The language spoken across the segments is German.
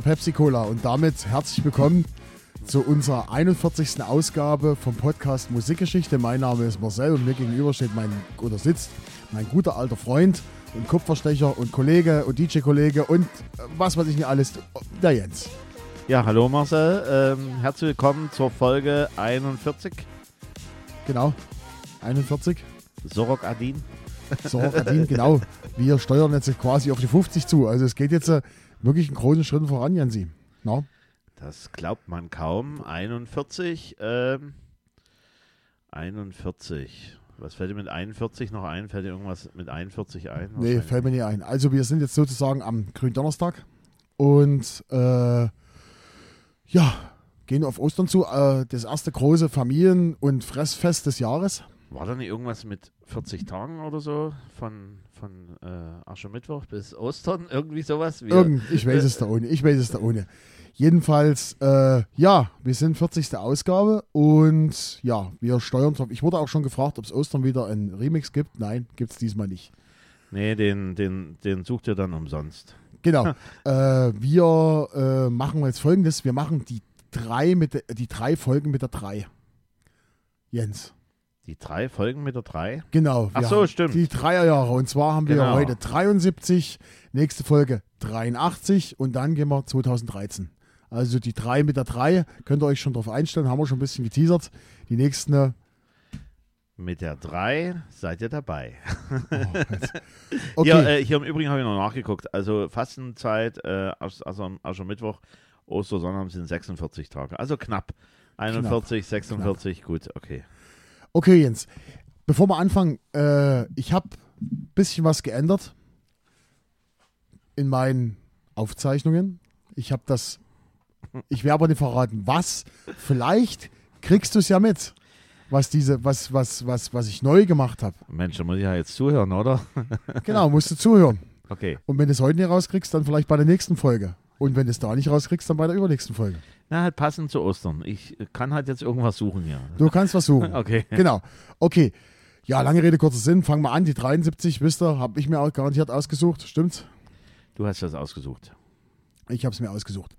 Wieder Pepsi Cola. Und damit herzlich willkommen zu unserer 41. Ausgabe vom Podcast Musikgeschichte. Mein Name ist Marcel und mir gegenüber steht mein oder sitzt mein guter alter Freund und Kupferstecher und Kollege und DJ-Kollege und äh, was weiß ich nicht alles, der Jens. Ja, hallo Marcel, ähm, herzlich willkommen zur Folge 41. Genau, 41. Sorok Adin. Sorok Adin, genau. Wir steuern jetzt quasi auf die 50 zu. Also es geht jetzt äh, wirklich einen großen Schritt voran, Jensi. No? Das glaubt man kaum. 41, ähm, 41. Was fällt dir mit 41 noch ein? Fällt dir irgendwas mit 41 ein? Nee, fällt mir nicht ein. Also wir sind jetzt sozusagen am Gründonnerstag und äh, ja, gehen auf Ostern zu. Äh, das erste große Familien- und Fressfest des Jahres. War da nicht irgendwas mit 40 Tagen oder so? Von, von äh, Aschermittwoch bis Ostern? Irgendwie sowas? Wir, Irgend, ich weiß es da ohne. Ich weiß es da ohne. Jedenfalls, äh, ja, wir sind 40. Ausgabe und ja, wir steuern drauf. Ich wurde auch schon gefragt, ob es Ostern wieder ein Remix gibt. Nein, gibt es diesmal nicht. Nee, den, den, den sucht ihr dann umsonst. Genau. äh, wir äh, machen jetzt folgendes: Wir machen die drei, mit die drei Folgen mit der drei. Jens. Die drei Folgen mit der drei? Genau. Ach so, stimmt. Die Dreierjahre. Und zwar haben genau. wir heute 73, nächste Folge 83 und dann gehen wir 2013. Also die drei mit der drei könnt ihr euch schon drauf einstellen, haben wir schon ein bisschen geteasert. Die nächsten. Äh, mit der 3 seid ihr dabei. Oh, okay. hier, äh, hier, im Übrigen habe ich noch nachgeguckt. Also Fastenzeit, äh, also, also Mittwoch, Ostersonntag sind 46 Tage. Also knapp. 41, knapp. 46, knapp. gut, okay. Okay, Jens. Bevor wir anfangen, äh, ich habe ein bisschen was geändert in meinen Aufzeichnungen. Ich habe das, ich werde aber nicht verraten, was. Vielleicht kriegst du es ja mit, was diese, was, was, was, was ich neu gemacht habe. Mensch, da muss ich ja jetzt zuhören, oder? genau, musst du zuhören. Okay. Und wenn du es heute nicht rauskriegst, dann vielleicht bei der nächsten Folge. Und wenn du es da nicht rauskriegst, dann bei der übernächsten Folge. Na, halt passend zu Ostern. Ich kann halt jetzt irgendwas suchen hier. Du kannst was suchen. okay. Genau. Okay. Ja, lange Rede, kurzer Sinn. Fangen wir an. Die 73, wisst ihr, habe ich mir auch garantiert ausgesucht. Stimmt's? Du hast das ausgesucht. Ich habe es mir ausgesucht.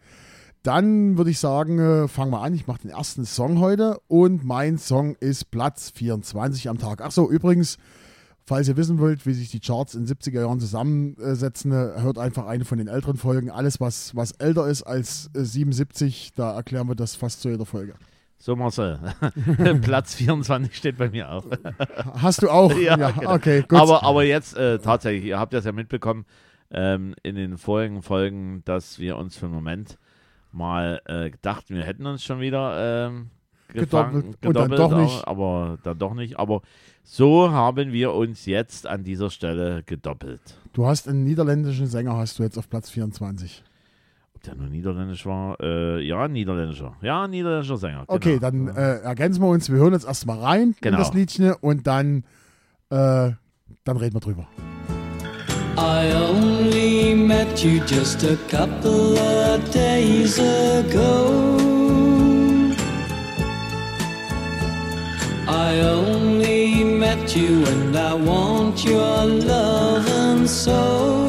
Dann würde ich sagen, äh, fangen wir an. Ich mache den ersten Song heute und mein Song ist Platz 24 am Tag. Ach so, übrigens, Falls ihr wissen wollt, wie sich die Charts in 70er Jahren zusammensetzen, hört einfach eine von den älteren Folgen. Alles, was, was älter ist als 77, da erklären wir das fast zu jeder Folge. So, Marcel. Platz 24 steht bei mir auch. Hast du auch? ja, ja genau. okay, gut. Aber, aber jetzt äh, tatsächlich, ihr habt das ja mitbekommen ähm, in den vorigen Folgen, dass wir uns für einen Moment mal äh, dachten, wir hätten uns schon wieder ähm, gefangen, gedoppelt, gedoppelt, und dann doch nicht. aber dann doch nicht. Aber so haben wir uns jetzt an dieser Stelle gedoppelt. Du hast einen niederländischen Sänger, hast du jetzt auf Platz 24. Ob der nur niederländisch war? Äh, ja, niederländischer. Ja, niederländischer Sänger. Genau. Okay, dann äh, ergänzen wir uns. Wir hören jetzt erstmal rein genau. in das Liedchen und dann, äh, dann reden wir drüber. I only met you just a couple of days ago. I only met you and I want your love and soul.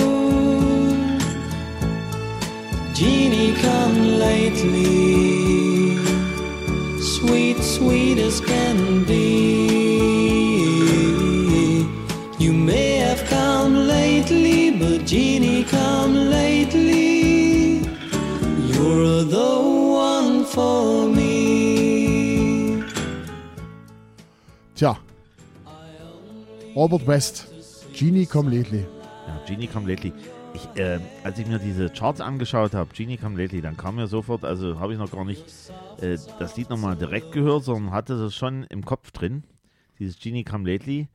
Genie, come lately, sweet, sweet as can be. You may have come lately, but Genie, come Robert West, Genie Come Lately. Ja, Genie Come Lately. Ich, äh, als ich mir diese Charts angeschaut habe, Genie Come Lately, dann kam mir sofort, also habe ich noch gar nicht äh, das Lied nochmal direkt gehört, sondern hatte das schon im Kopf drin, dieses Genie Come Lately,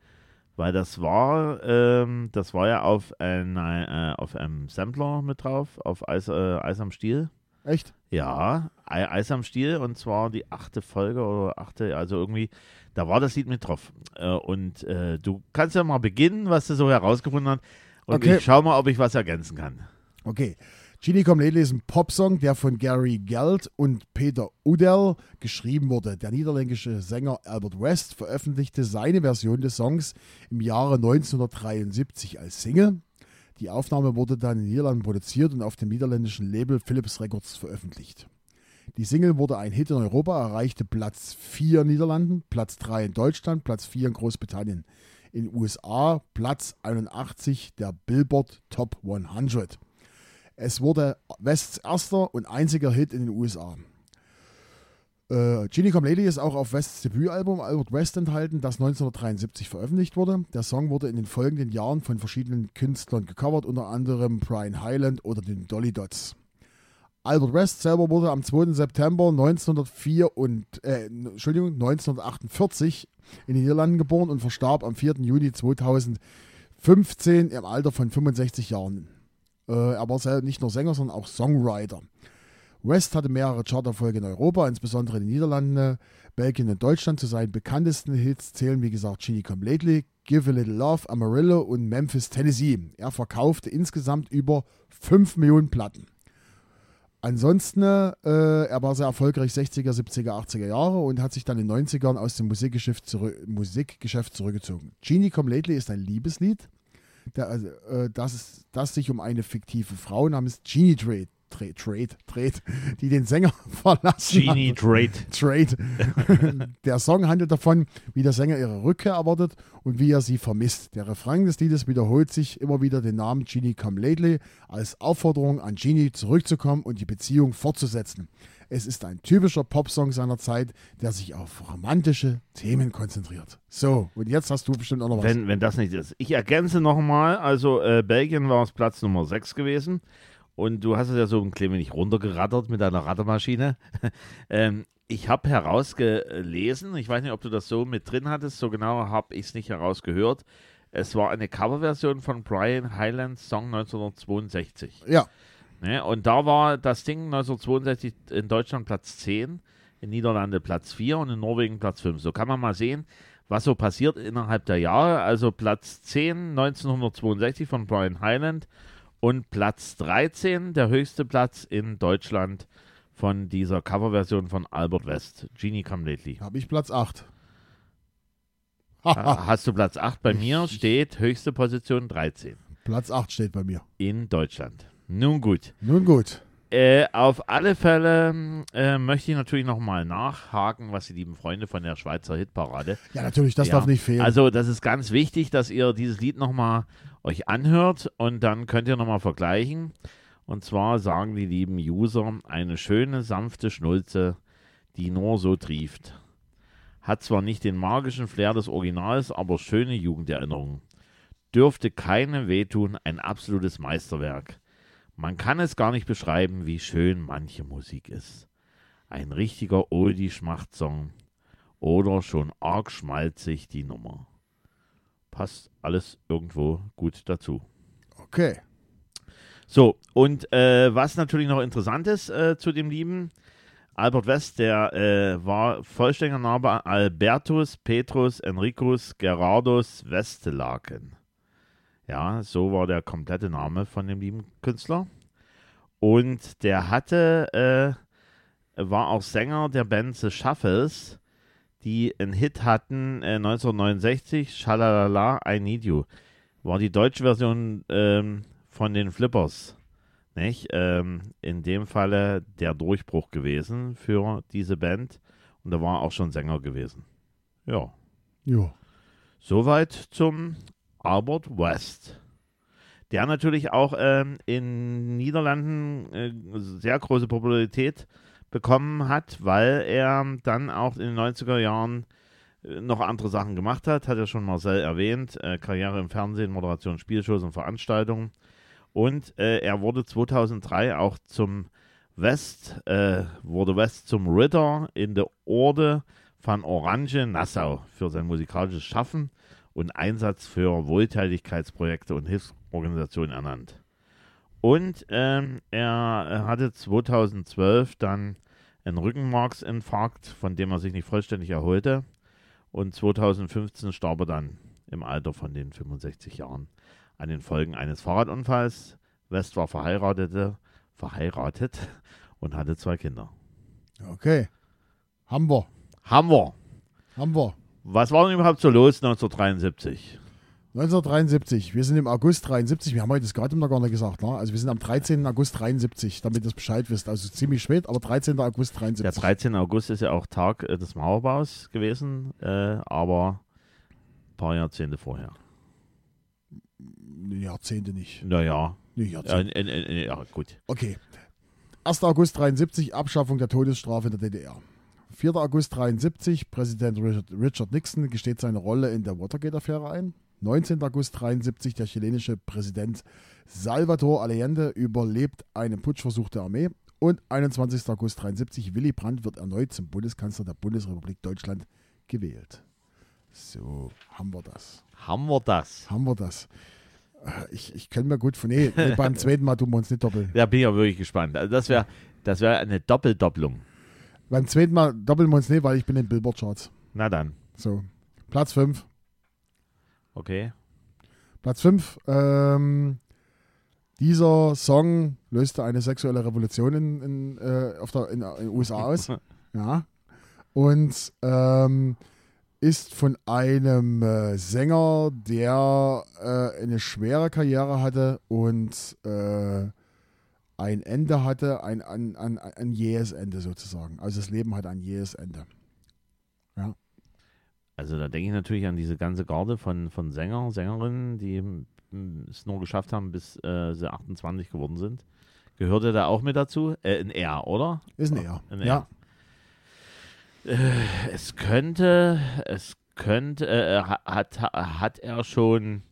weil das war, ähm, das war ja auf, äh, auf einem Sampler mit drauf, auf Eis, äh, Eis am Stiel. Echt? Ja, Eis am Stiel und zwar die achte Folge oder achte, also irgendwie da war das Lied mit drauf. Äh, und äh, du kannst ja mal beginnen, was du so herausgefunden hast. Und okay. ich schau mal, ob ich was ergänzen kann. Okay. Genie Come Lately ist ein Popsong, der von Gary Geld und Peter Udell geschrieben wurde. Der niederländische Sänger Albert West veröffentlichte seine Version des Songs im Jahre 1973 als Single. Die Aufnahme wurde dann in Niederlanden produziert und auf dem niederländischen Label Philips Records veröffentlicht. Die Single wurde ein Hit in Europa, erreichte Platz 4 in Niederlanden, Platz 3 in Deutschland, Platz 4 in Großbritannien. In den USA Platz 81 der Billboard Top 100. Es wurde Wests erster und einziger Hit in den USA. Äh, Genie Come Lady ist auch auf Wests Debütalbum Albert West enthalten, das 1973 veröffentlicht wurde. Der Song wurde in den folgenden Jahren von verschiedenen Künstlern gecovert, unter anderem Brian Hyland oder den Dolly Dots. Albert West selber wurde am 2. September 1904 und, äh, Entschuldigung, 1948 in den Niederlanden geboren und verstarb am 4. Juni 2015 im Alter von 65 Jahren. Äh, er war nicht nur Sänger, sondern auch Songwriter. West hatte mehrere Charterfolge in Europa, insbesondere in den Niederlanden, Belgien und Deutschland. Zu seinen bekanntesten Hits zählen, wie gesagt, Genie Come Lately, Give a Little Love, Amarillo und Memphis, Tennessee. Er verkaufte insgesamt über 5 Millionen Platten. Ansonsten, äh, er war sehr erfolgreich 60er, 70er, 80er Jahre und hat sich dann in den 90ern aus dem Musikgeschäft, zurück, Musikgeschäft zurückgezogen. Genie Come Lately ist ein Liebeslied, der, äh, das, das sich um eine fiktive Frau namens Genie dreht. Trade, Trade, Trade, die den Sänger verlassen. Genie Trade. Trade. der Song handelt davon, wie der Sänger ihre Rückkehr erwartet und wie er sie vermisst. Der Refrain des Liedes wiederholt sich immer wieder den Namen Genie Come Lately als Aufforderung an Genie zurückzukommen und die Beziehung fortzusetzen. Es ist ein typischer Popsong seiner Zeit, der sich auf romantische Themen konzentriert. So, und jetzt hast du bestimmt auch noch was. Wenn, wenn das nicht ist. Ich ergänze nochmal, also äh, Belgien war es Platz Nummer 6 gewesen. Und du hast es ja so ein klein wenig runtergerattert mit deiner Rattermaschine. ähm, ich habe herausgelesen, ich weiß nicht, ob du das so mit drin hattest, so genau habe ich es nicht herausgehört. Es war eine Coverversion von Brian Highlands Song 1962. Ja. Ne, und da war das Ding 1962 in Deutschland Platz 10, in Niederlande Platz 4 und in Norwegen Platz 5. So kann man mal sehen, was so passiert innerhalb der Jahre. Also Platz 10 1962 von Brian Highland und Platz 13, der höchste Platz in Deutschland von dieser Coverversion von Albert West, Genie Come Lately. Habe ich Platz 8. Hast du Platz 8? Bei mir steht höchste Position 13. Platz 8 steht bei mir. In Deutschland. Nun gut. Nun gut. Äh, auf alle Fälle äh, möchte ich natürlich nochmal nachhaken, was die lieben Freunde von der Schweizer Hitparade. Ja, natürlich, das ja, darf nicht fehlen. Also, das ist ganz wichtig, dass ihr dieses Lied nochmal euch anhört und dann könnt ihr nochmal vergleichen. Und zwar sagen die lieben User, eine schöne, sanfte Schnulze, die nur so trieft. Hat zwar nicht den magischen Flair des Originals, aber schöne Jugenderinnerungen. Dürfte keine wehtun, ein absolutes Meisterwerk. Man kann es gar nicht beschreiben, wie schön manche Musik ist. Ein richtiger Oldie-Schmachtsong oder schon arg schmalzig die Nummer. Passt alles irgendwo gut dazu. Okay. So, und äh, was natürlich noch interessant ist äh, zu dem lieben Albert West, der äh, war vollständiger Name Albertus Petrus Enricus Gerardus Westelaken. Ja, so war der komplette Name von dem lieben Künstler. Und der hatte, äh, war auch Sänger der Band The Shuffles, die einen Hit hatten äh, 1969, Shalalala, I Need You. War die deutsche Version ähm, von den Flippers. Nicht? Ähm, in dem Falle der Durchbruch gewesen für diese Band. Und da war auch schon Sänger gewesen. Ja. Ja. Soweit zum Albert West, der natürlich auch ähm, in Niederlanden äh, sehr große Popularität bekommen hat, weil er dann auch in den 90er Jahren äh, noch andere Sachen gemacht hat, hat er schon Marcel erwähnt, äh, Karriere im Fernsehen, Moderation, Spielshows und Veranstaltungen. Und äh, er wurde 2003 auch zum West, äh, wurde West zum Ritter in der Orde von Orange Nassau für sein musikalisches Schaffen und Einsatz für Wohltätigkeitsprojekte und Hilfsorganisationen ernannt. Und ähm, er hatte 2012 dann einen Rückenmarksinfarkt, von dem er sich nicht vollständig erholte. Und 2015 starb er dann im Alter von den 65 Jahren an den Folgen eines Fahrradunfalls. West war verheiratete, verheiratet und hatte zwei Kinder. Okay. Haben wir. Haben wir. Haben wir. Was war denn überhaupt so los 1973? 1973, wir sind im August 73, wir haben heute das Datum noch gar nicht gesagt, ne? also wir sind am 13. August 73, damit ihr es Bescheid wisst, also ziemlich spät, aber 13. August 73. Der 13. August ist ja auch Tag äh, des Mauerbaus gewesen, äh, aber ein paar Jahrzehnte vorher. Jahrzehnte nicht. Naja, Nee, ja, Jahrzehnte. in, in, ja gut. Okay. 1. August 73, Abschaffung der Todesstrafe in der DDR. 4. August 73, Präsident Richard, Richard Nixon gesteht seine Rolle in der Watergate-Affäre ein. 19. August 73, der chilenische Präsident Salvador Allende überlebt einen Putschversuch der Armee. Und 21. August 73, Willy Brandt wird erneut zum Bundeskanzler der Bundesrepublik Deutschland gewählt. So, haben wir das. Haben wir das? Haben wir das. Äh, Ich, ich kann mir gut von. Nee, beim zweiten Mal tun wir uns nicht doppeln. Da bin ich ja wirklich gespannt. Also das wäre das wär eine Doppeldopplung. Beim zweiten Mal doppeln wir uns nicht, weil ich bin in den Billboard-Charts. Na dann, So, Platz 5. okay. Platz 5. Ähm, dieser Song löste eine sexuelle Revolution in, in, äh, auf der, in, in den USA aus. Ja. Und ähm, ist von einem äh, Sänger, der äh, eine schwere Karriere hatte und äh, ein Ende hatte, ein, ein, ein, ein jähes Ende sozusagen. Also das Leben hatte ein jähes Ende. Also da denke ich natürlich an diese ganze Garde von, von Sänger, Sängerinnen, die es nur geschafft haben, bis äh, sie 28 geworden sind. Gehört er da auch mit dazu? Äh, ein R, oder? Ist ein Er. Ein Ja. Es könnte, es könnte, äh, ha- hat, ha- hat er schon,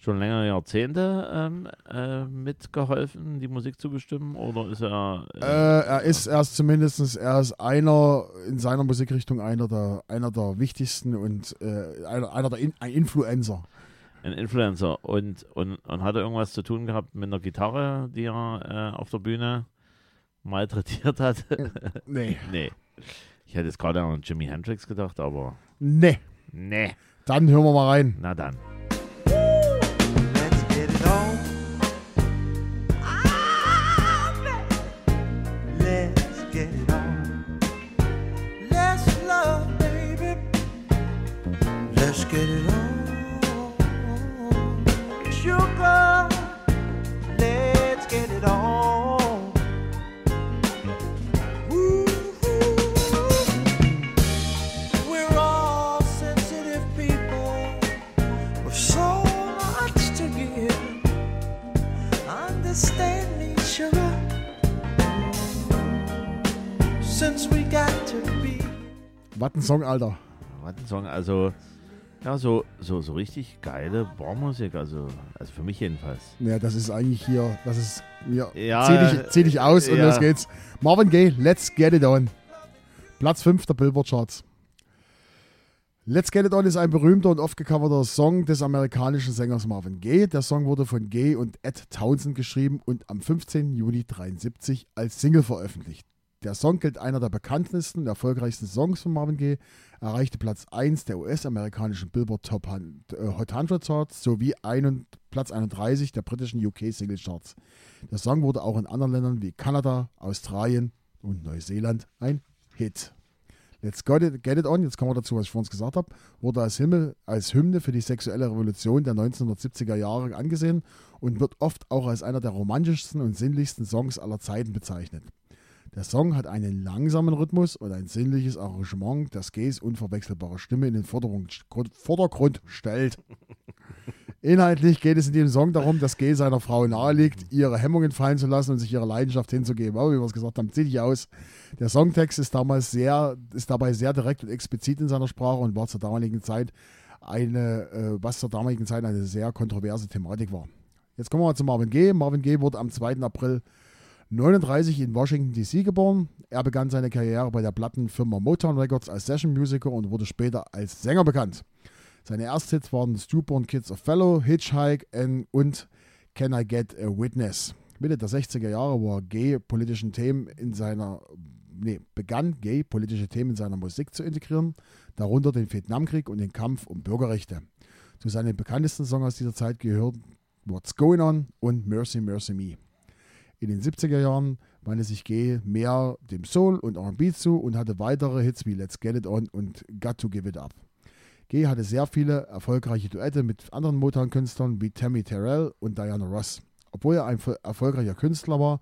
schon längere Jahrzehnte ähm, äh, mitgeholfen, die Musik zu bestimmen? Oder ist er. Äh, er ist erst zumindest, er ist einer in seiner Musikrichtung einer der, einer der wichtigsten und äh, einer, einer der In ein Influencer. ein Influencer und, und, und hat er irgendwas zu tun gehabt mit einer Gitarre, die er äh, auf der Bühne malträtiert hat? Nee. nee. Ich hätte jetzt gerade an Jimi Hendrix gedacht, aber Nee. nee. Dann hören wir mal rein. Na dann. Ein Song, Alter. Was ein Song, also. Ja, so, so, so richtig geile Barmusik, also, also für mich jedenfalls. Ja, das ist eigentlich hier, das ist, ja, Ja, zieh, dich, zieh dich aus und ja. los geht's. Marvin Gaye, Let's Get It On. Platz 5 der Billboard Charts. Let's Get It On ist ein berühmter und oft gecoverter Song des amerikanischen Sängers Marvin Gaye. Der Song wurde von Gaye und Ed Townsend geschrieben und am 15. Juni 1973 als Single veröffentlicht. Der Song gilt einer der bekanntesten und erfolgreichsten Songs von Marvin Gaye, erreichte Platz 1 der US-amerikanischen Billboard Top 100, äh, Hot 100 Charts sowie ein, Platz 31 der britischen UK Single Charts. Der Song wurde auch in anderen Ländern wie Kanada, Australien und Neuseeland ein Hit. Let's Get It, Get It On, jetzt kommen wir dazu, was ich vorhin gesagt habe, wurde als, Himmel, als Hymne für die sexuelle Revolution der 1970er Jahre angesehen und wird oft auch als einer der romantischsten und sinnlichsten Songs aller Zeiten bezeichnet. Der Song hat einen langsamen Rhythmus und ein sinnliches Arrangement, das Gays unverwechselbare Stimme in den Vordergrund, stellt. Inhaltlich geht es in dem Song darum, dass Gay seiner Frau naheliegt, ihre Hemmungen fallen zu lassen und sich ihrer Leidenschaft hinzugeben. Aber wie wir es gesagt haben, zieh dich aus. Der Songtext ist damals sehr, ist dabei sehr direkt und explizit in seiner Sprache und war zur damaligen Zeit eine, äh, was zur damaligen Zeit eine sehr kontroverse Thematik war. Jetzt kommen wir mal zu Marvin Gaye. Marvin Gaye wurde am 2. April 39 in Washington DC geboren. Er begann seine Karriere bei der Plattenfirma Motown Records als Session Musiker und wurde später als Sänger bekannt. Seine Ersthits waren Stewborn Kids of Fellow, Hitchhike und Can I Get a Witness. Mitte der 60er Jahre war Gay politischen Themen in seiner nee, begann Gay politische Themen in seiner Musik zu integrieren, darunter den Vietnamkrieg und den Kampf um Bürgerrechte. Zu seinen bekanntesten Songs dieser Zeit gehören What's Going On und Mercy Mercy Me. In den 70er Jahren wandte sich Gay mehr dem Soul und R&B zu und hatte weitere Hits wie Let's Get It On und Got to Give It Up. G hatte sehr viele erfolgreiche Duette mit anderen Motown-Künstlern wie Tammy Terrell und Diana Ross. Obwohl er ein erfolgreicher Künstler war,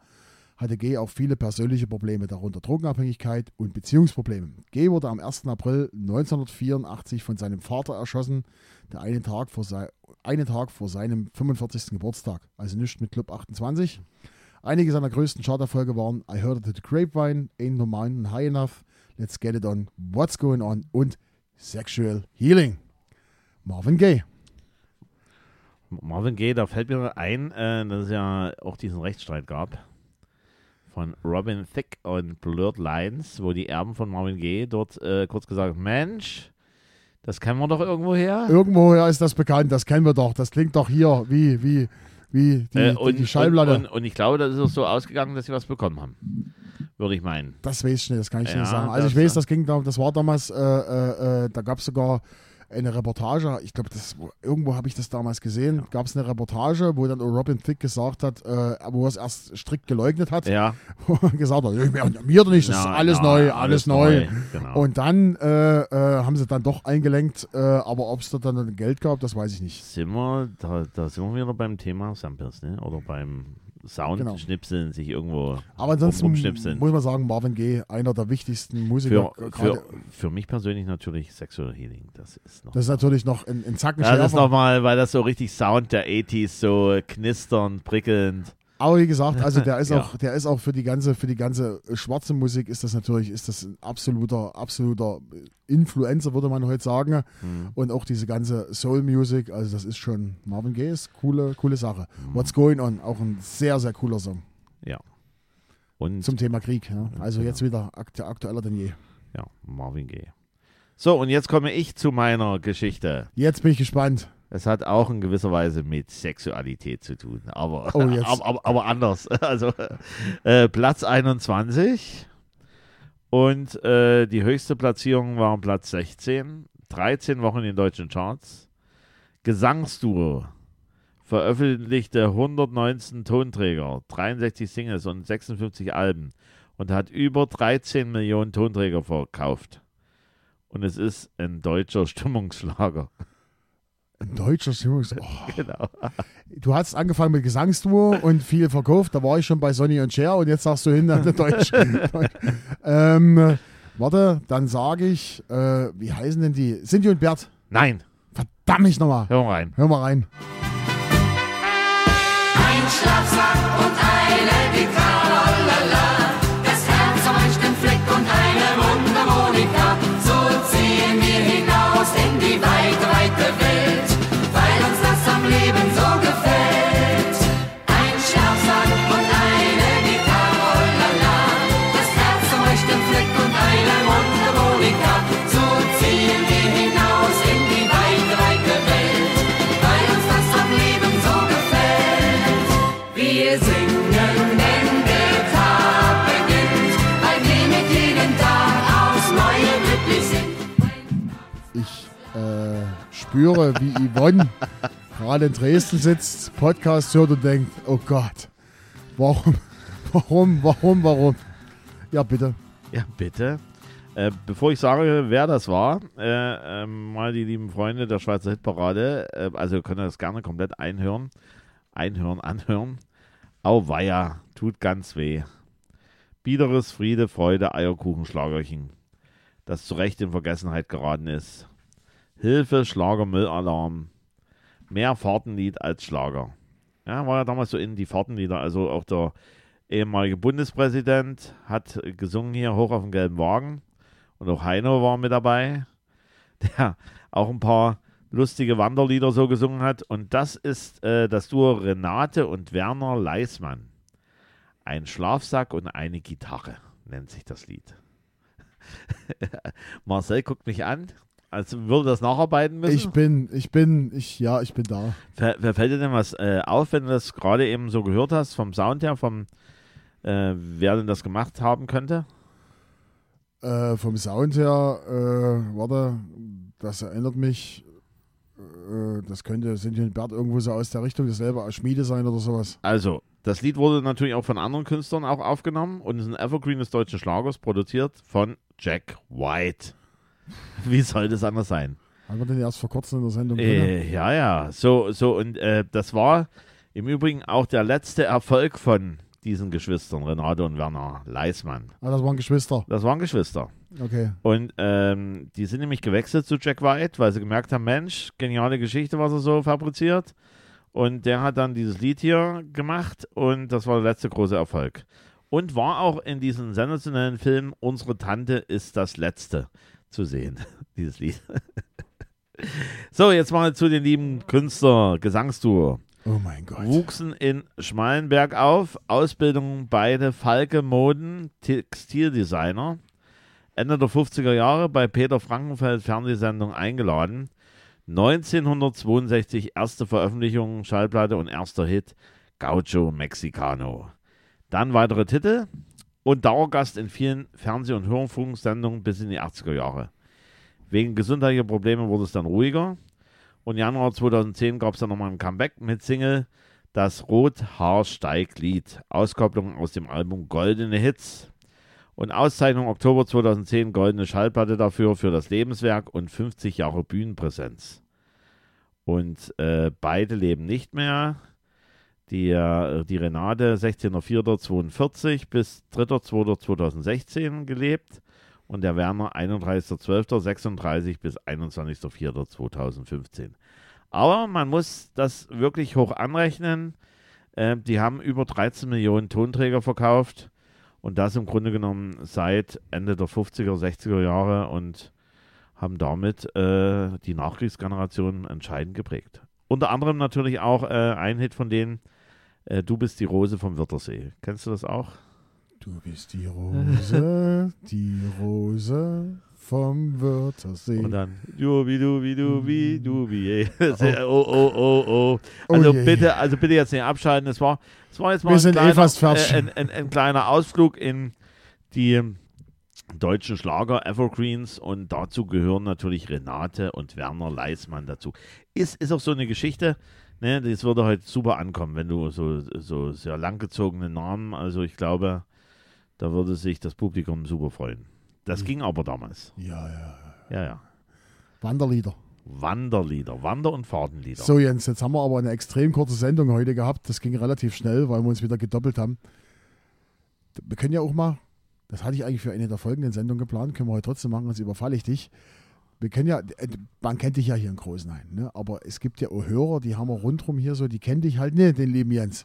hatte G auch viele persönliche Probleme, darunter Drogenabhängigkeit und Beziehungsprobleme. G wurde am 1. April 1984 von seinem Vater erschossen, der einen Tag vor, einen Tag vor seinem 45. Geburtstag, also nicht mit Club 28. Einige seiner größten Charterfolge waren I Heard It at the Grapevine, Ain't No Mountain High Enough, Let's Get It On, What's Going On und Sexual Healing. Marvin Gaye. Marvin Gaye, da fällt mir ein, äh, dass es ja auch diesen Rechtsstreit gab von Robin Thicke und Blurred Lines, wo die Erben von Marvin Gaye dort äh, kurz gesagt, Mensch, das kennen wir doch irgendwo her. Irgendwoher ist das bekannt, das kennen wir doch. Das klingt doch hier wie, wie, wie die, Äh, und, die Schallplatte. Und, und, und ich glaube, das ist auch so ausgegangen, dass sie was bekommen haben. Würde ich meinen. Das weiß ich nicht, das kann ich Ja, nicht sagen. Also ich weiß, das ging da, das war damals, äh, äh, äh, da gab es sogar eine Reportage, ich glaube, irgendwo habe ich das damals gesehen, gab es eine Reportage, wo dann Robin Thicke gesagt hat, äh, wo er es erst strikt geleugnet hat, Ja. wo er gesagt hat, "Ja, mir, mir doch nicht, das ist Ja, alles ja, neu, alles, neu. Genau. Und dann äh, äh, haben sie dann doch eingelenkt, äh, aber ob es da dann Geld gab, das weiß ich nicht. sind wir, da, da sind wir wieder beim Thema Samples, ne? Oder beim Genau. Soundschnipseln, sich irgendwo Aber ansonsten rumschnipseln. muss man sagen, Marvin Gaye, einer der wichtigsten Musiker. Für, für, für mich persönlich natürlich Sexual Healing. Das ist noch. das ist natürlich noch ein, ein Zacken das ist nochmal, weil das so richtig Sound der 80s, so knisternd, prickelnd. Aber wie gesagt, also der ist Ja. auch, der ist auch für die ganze, für die ganze schwarze Musik ist das natürlich, ist das ein absoluter, absoluter Influencer, würde man heute sagen. Hm. Und auch diese ganze Soul Music, also das ist schon Marvin Gaye ist coole, coole Sache. What's Going On, auch ein sehr, sehr cooler Song Ja. Und zum Thema Krieg. Ja. Also Genau. jetzt wieder aktu aktueller denn je. ja, Marvin Gaye. So, und jetzt komme ich zu meiner Geschichte. Jetzt bin ich gespannt. Es hat auch in gewisser Weise mit Sexualität zu tun, aber, Oh, jetzt. aber, aber, aber anders. Also äh, Platz 21 und äh, die höchste Platzierung war Platz 16, 13 Wochen in den deutschen Charts. Gesangsduo veröffentlichte 119 Tonträger, 63 Singles und 56 Alben und hat über 13 Millionen Tonträger verkauft. Und es ist ein deutscher Stimmungsschlager. Ein deutscher Stimmungs... Oh. Genau. Du hast angefangen mit Gesangsduo und viel verkauft. Da war ich schon bei Sonny und Cher und jetzt sagst du hin, der Deutsch. Deutsch. ähm, warte, dann sage ich, äh, wie heißen denn die? Cindy und Bert. Nein, Verdammt ich nochmal. hör mal rein. Hör mal rein. Ein Schlafsack und eine Gitarre, lalala. Das Herz euch den Fleck und eine Mundharmonika. So ziehen wir hinaus in die weite, weite Welt, spüre, wie Yvonne gerade in Dresden sitzt, Podcast hört und denkt, oh Gott, warum, warum, warum, warum? Ja, bitte. Ja, bitte. Äh, bevor ich sage, wer das war, äh, ähm, mal die lieben Freunde der Schweizer Hitparade, äh, also ihr könnt das gerne komplett einhören, einhören, anhören. Auweia, tut ganz weh. Biederes Friede, Freude, Eierkuchenschlagerchen, das zu Recht in Vergessenheit geraten ist. Hilfe, Schlager, Müllalarm. Mehr Fahrtenlied als Schlager. Ja, war ja damals so in die Fahrtenlieder, also auch der ehemalige Bundespräsident hat gesungen hier hoch auf dem gelben Wagen und auch Heino war mit dabei, der auch ein paar lustige Wanderlieder so gesungen hat und das ist äh, das Duo Renate und Werner Leismann. Ein Schlafsack und eine Gitarre nennt sich das Lied. Marcel guckt mich an, als würde das nacharbeiten müssen. Ich bin, ich bin, ich, ja, ich bin da. Wer, wer fällt dir denn was äh, auf, wenn du das gerade eben so gehört hast, vom Sound her, vom äh, wer denn das gemacht haben könnte? Äh, vom Sound her, äh, warte, das erinnert mich, äh, das könnte Cindy und Bert irgendwo so aus der Richtung dasselbe als Schmiede sein oder sowas. Also, das Lied wurde natürlich auch von anderen Künstlern auch aufgenommen und ist ein Evergreen des deutschen Schlagers, produziert von Jack White. Wie soll das anders sein? Haben wir den erst vor kurzem in der Sendung? Äh, ja, ja. So, so, und äh, das war im Übrigen auch der letzte Erfolg von diesen Geschwistern, Renate und Werner Leismann. Ah, das waren Geschwister. Das waren Geschwister. Okay. Und ähm, die sind nämlich gewechselt zu Jack White, weil sie gemerkt haben, Mensch, geniale Geschichte, was er so fabriziert. Und der hat dann dieses Lied hier gemacht und das war der letzte große Erfolg. Und war auch in diesem sensationellen Film Unsere Tante ist das Letzte zu sehen, dieses Lied. so, jetzt mal zu den lieben Künstler, Gesangstour. Oh mein Gott. Wuchsen in Schmalenberg auf, Ausbildung beide Falke Moden, Textildesigner. Ende der 50er Jahre bei Peter Frankenfeld Fernsehsendung eingeladen. 1962 erste Veröffentlichung, Schallplatte und erster Hit Gaucho Mexicano. Dann weitere Titel und Dauergast in vielen Fernseh- und Hörfunksendungen bis in die 80er Jahre. Wegen gesundheitlicher Probleme wurde es dann ruhiger. Und Januar 2010 gab es dann nochmal ein Comeback mit Single Das Rothaarsteiglied. Auskopplung aus dem Album Goldene Hits. Und Auszeichnung Oktober 2010 Goldene Schallplatte dafür für das Lebenswerk und 50 Jahre Bühnenpräsenz. Und äh, beide leben nicht mehr. Die, äh, die Renate 16.04.42 bis 3.02.2016 gelebt und der Werner 31.12.36 bis 21.04.2015. Aber man muss das wirklich hoch anrechnen. Äh, die haben über 13 Millionen Tonträger verkauft und das im Grunde genommen seit Ende der 50er, 60er Jahre und haben damit äh, die Nachkriegsgeneration entscheidend geprägt. Unter anderem natürlich auch äh, ein Hit von denen, äh, Du bist die Rose vom Wörthersee. Kennst du das auch? Du bist die Rose, die Rose vom Wörthersee. Und dann Dubi, Dubi, Dubi, Dubi. ey. Oh, oh, oh, oh. Oh Also je, je. bitte, also bitte jetzt nicht abschalten. Es war, es war jetzt mal Wir ein, sind eh kleiner, fast fertig. äh, ein, ein, ein kleiner Ausflug in die deutschen Schlager Evergreens und dazu gehören natürlich Renate und Werner Leismann dazu. Ist, ist auch so eine Geschichte, ne, das würde heute super ankommen, wenn du so, so sehr langgezogene Namen, also ich glaube, da würde sich das Publikum super freuen. Das Mhm. ging aber damals. Ja, ja. Ja, ja. Wanderlieder. Wanderlieder, Wander- und Fahrtenlieder. So, Jens, jetzt haben wir aber eine extrem kurze Sendung heute gehabt. Das ging relativ schnell, weil wir uns wieder gedoppelt haben. Wir können ja auch mal, das hatte ich eigentlich für eine der folgenden Sendungen geplant, können wir heute trotzdem machen, sonst überfalle ich dich. Wir können ja, äh, man kennt dich ja hier in Großenhain, ne? aber es gibt ja auch Hörer, die haben wir rundherum hier so, die kennen dich halt nicht, den lieben Jens.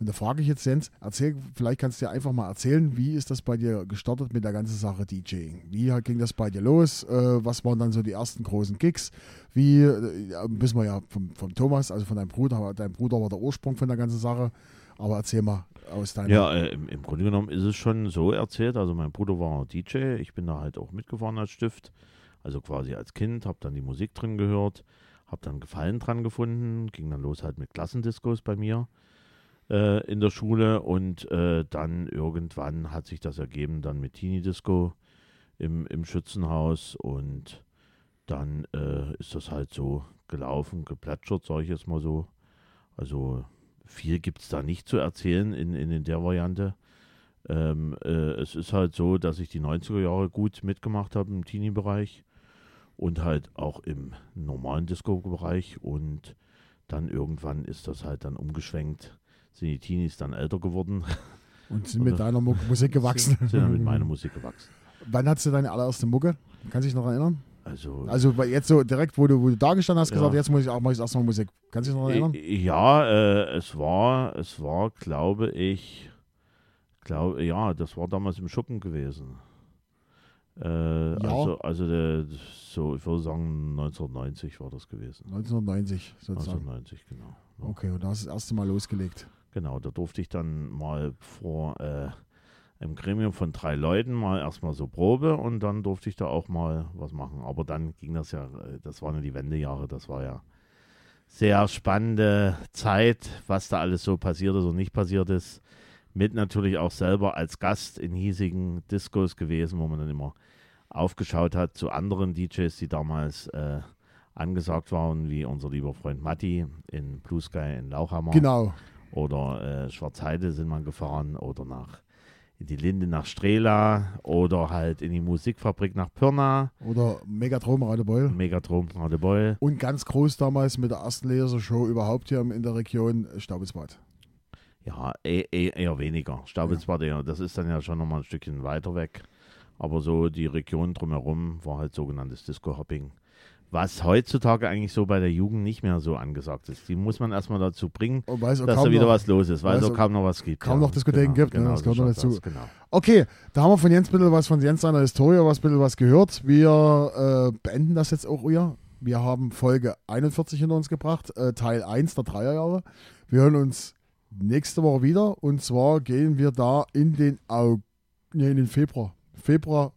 Und da frage ich jetzt Jens, erzähl, vielleicht kannst du dir einfach mal erzählen, wie ist das bei dir gestartet mit der ganzen Sache DJing? Wie ging das bei dir los? Äh, was waren dann so die ersten großen Gigs? Wie, äh, wissen wir ja vom, vom Thomas, also von deinem Bruder, dein Bruder war der Ursprung von der ganzen Sache. Aber erzähl mal aus deiner. Ja, im, im Grunde genommen ist es schon so erzählt. Also mein Bruder war DJ, ich bin da halt auch mitgefahren als Stift, also quasi als Kind, habe dann die Musik drin gehört, habe dann Gefallen dran gefunden, ging dann los halt mit Klassendiskos bei mir äh, in der Schule und äh, dann irgendwann hat sich das ergeben dann mit Teenie Disco im, im Schützenhaus und dann äh, ist das halt so gelaufen, geplätschert, sage ich jetzt mal so. Also viel gibt es da nicht zu erzählen in, in, in der Variante. Ähm, äh, es ist halt so, dass ich die 90er Jahre gut mitgemacht habe im Teenie-Bereich und halt auch im normalen Disco-Bereich und dann irgendwann ist das halt dann umgeschwenkt, sind die Teenies dann älter geworden, Und sind mit deiner Mu Musik gewachsen. sind dann mit meiner Musik gewachsen. Wann hattest du deine allererste Mucke? Kannst du dich noch erinnern? Also, Also jetzt so direkt, wo du, wo du da gestanden hast, Ja. gesagt, jetzt muss ich auch mal erstmal Musik. Kannst du dich noch erinnern? Ja, äh, es war, es war, glaube ich, glaube, ja, das war damals im Schuppen gewesen. Äh, Also, also der, so, ich würde sagen, 1990 war das gewesen. 1990 sozusagen. 1990, genau. Ja, Okay, und da hast du das erste Mal losgelegt. Genau, da durfte ich dann mal vor äh, einem Gremium von drei Leuten mal erstmal so Probe und dann durfte ich da auch mal was machen. Aber dann ging das ja, äh, das waren ja die Wendejahre, das war ja sehr spannende Zeit, was da alles so passiert ist und nicht passiert ist. Mit natürlich auch selber als Gast in hiesigen Discos gewesen, wo man dann immer aufgeschaut hat zu anderen DJs, die damals äh, angesagt waren, wie unser lieber Freund Matti in Blue Sky in Lauchhammer Genau. oder äh, Schwarzheide sind wir gefahren oder nach in die Linde nach Strela oder halt in die Musikfabrik nach Pirna, Oder Megatron Radebeul. Megatron Radebeul. Und ganz groß damals mit der ersten Lasershow überhaupt hier in der Region Staubelsbad. Ja, eh, eh, eher weniger. Staubelsbad eher, das ist dann ja schon nochmal ein Stückchen weiter weg. Aber so die Region drumherum war halt sogenanntes Disco-Hopping. Was heutzutage eigentlich so bei der Jugend nicht mehr so angesagt ist. Die muss man erstmal dazu bringen, weiß auch dass da wieder noch- was los ist, weil es auch auch kaum noch was gibt. kaum noch Diskotheken gibt, ne? Genau, Das gehört noch dazu. aus, Genau. Okay, da haben wir von Jens ein bisschen was von Jens seiner Historie, was ein bisschen was gehört. Wir äh, beenden das jetzt auch hier. Wir haben Folge 41 hinter uns gebracht, äh, Teil 1 der Dreierjahre. Wir hören uns nächste Woche wieder und zwar gehen wir da in den, Au nee, in den Februar. Februar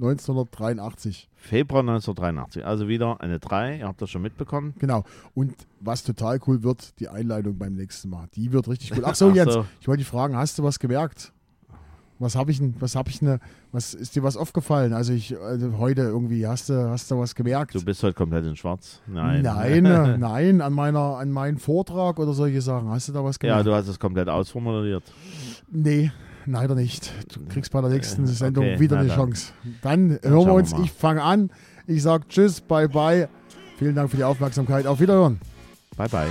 1983. Februar 1983, also wieder eine 3, ihr habt das schon mitbekommen. Genau. Und was total cool wird, die Einleitung beim nächsten Mal. Die wird richtig cool. Ach so, Ach Jens, ich wollte dich fragen, hast du was gemerkt? Was habe ich denn, was habe ich ne, was ist dir was aufgefallen? Also ich, also heute irgendwie, hast du, hast du was gemerkt? Du bist heute komplett in schwarz. Nein. nein, äh, nein, an meiner, an meinen Vortrag oder solche Sachen. Hast du da was ja, gemerkt? du hast es komplett ausformuliert. nee, leider nicht. Du kriegst bei der nächsten Äh, Sendung okay, wieder eine dann. Chance. Dann, hören schauen wir wir uns. mal. Ich fange an. Ich sage Tschüss, bye bye. Vielen Dank für die Aufmerksamkeit. Auf Wiederhören. Bye, bye.